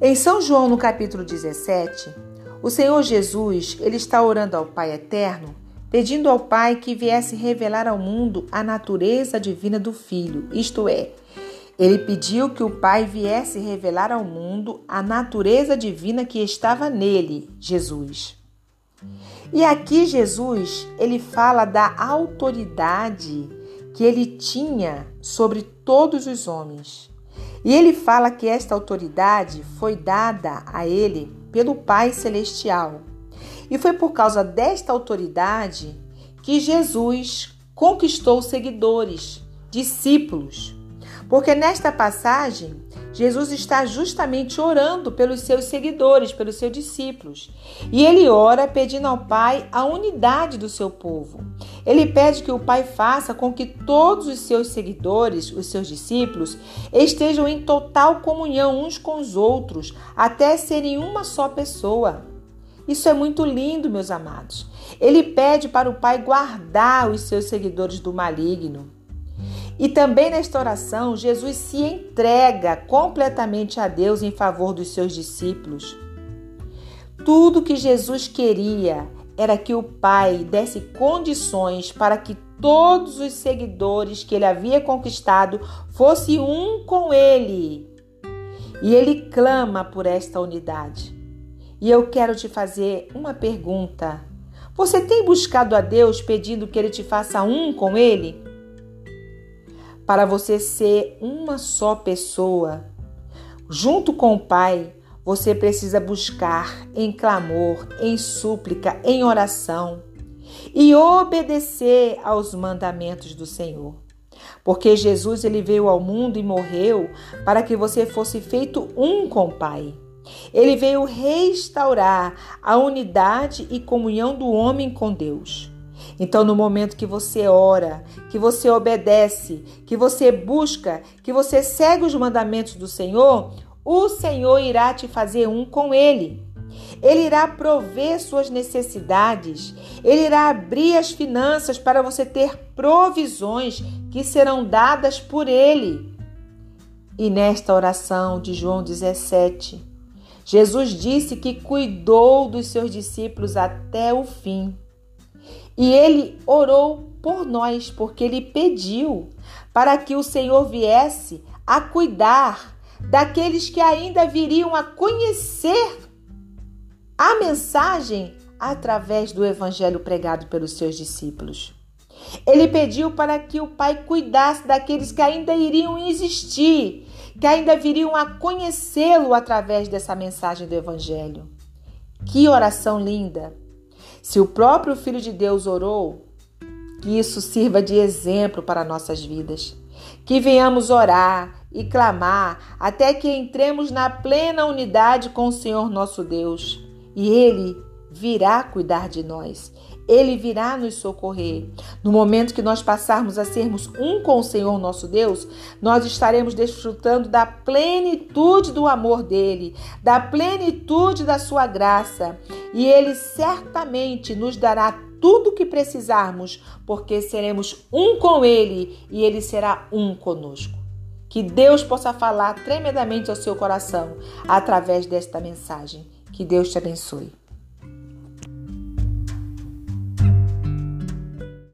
Em São João, no capítulo 17, o Senhor Jesus, ele está orando ao Pai eterno, pedindo ao Pai que viesse revelar ao mundo a natureza divina do Filho, isto é, ele pediu que o Pai viesse revelar ao mundo a natureza divina que estava nele, Jesus. E aqui Jesus, ele fala da autoridade que ele tinha sobre todos os homens. E ele fala que esta autoridade foi dada a ele pelo Pai Celestial. E foi por causa desta autoridade que Jesus conquistou seguidores, discípulos. Porque nesta passagem, Jesus está justamente orando pelos seus seguidores, pelos seus discípulos. E ele ora pedindo ao Pai a unidade do seu povo. Ele pede que o Pai faça com que todos os seus seguidores, os seus discípulos, estejam em total comunhão uns com os outros, até serem uma só pessoa. Isso é muito lindo, meus amados. Ele pede para o Pai guardar os seus seguidores do maligno. E também nesta oração, Jesus se entrega completamente a Deus em favor dos seus discípulos. Tudo que Jesus queria era que o Pai desse condições para que todos os seguidores que ele havia conquistado fossem um com ele. E ele clama por esta unidade. E eu quero te fazer uma pergunta. Você tem buscado a Deus pedindo que ele te faça um com ele? para você ser uma só pessoa. Junto com o Pai, você precisa buscar em clamor, em súplica, em oração e obedecer aos mandamentos do Senhor. Porque Jesus ele veio ao mundo e morreu para que você fosse feito um com o Pai. Ele veio restaurar a unidade e comunhão do homem com Deus. Então, no momento que você ora, que você obedece, que você busca, que você segue os mandamentos do Senhor, o Senhor irá te fazer um com Ele. Ele irá prover suas necessidades, ele irá abrir as finanças para você ter provisões que serão dadas por Ele. E nesta oração de João 17, Jesus disse que cuidou dos seus discípulos até o fim. E ele orou por nós, porque ele pediu para que o Senhor viesse a cuidar daqueles que ainda viriam a conhecer a mensagem através do evangelho pregado pelos seus discípulos. Ele pediu para que o Pai cuidasse daqueles que ainda iriam existir, que ainda viriam a conhecê-lo através dessa mensagem do evangelho. Que oração linda! Se o próprio Filho de Deus orou, que isso sirva de exemplo para nossas vidas. Que venhamos orar e clamar até que entremos na plena unidade com o Senhor nosso Deus. E Ele virá cuidar de nós. Ele virá nos socorrer. No momento que nós passarmos a sermos um com o Senhor nosso Deus, nós estaremos desfrutando da plenitude do amor dele, da plenitude da sua graça, e ele certamente nos dará tudo o que precisarmos, porque seremos um com ele e ele será um conosco. Que Deus possa falar tremendamente ao seu coração através desta mensagem. Que Deus te abençoe.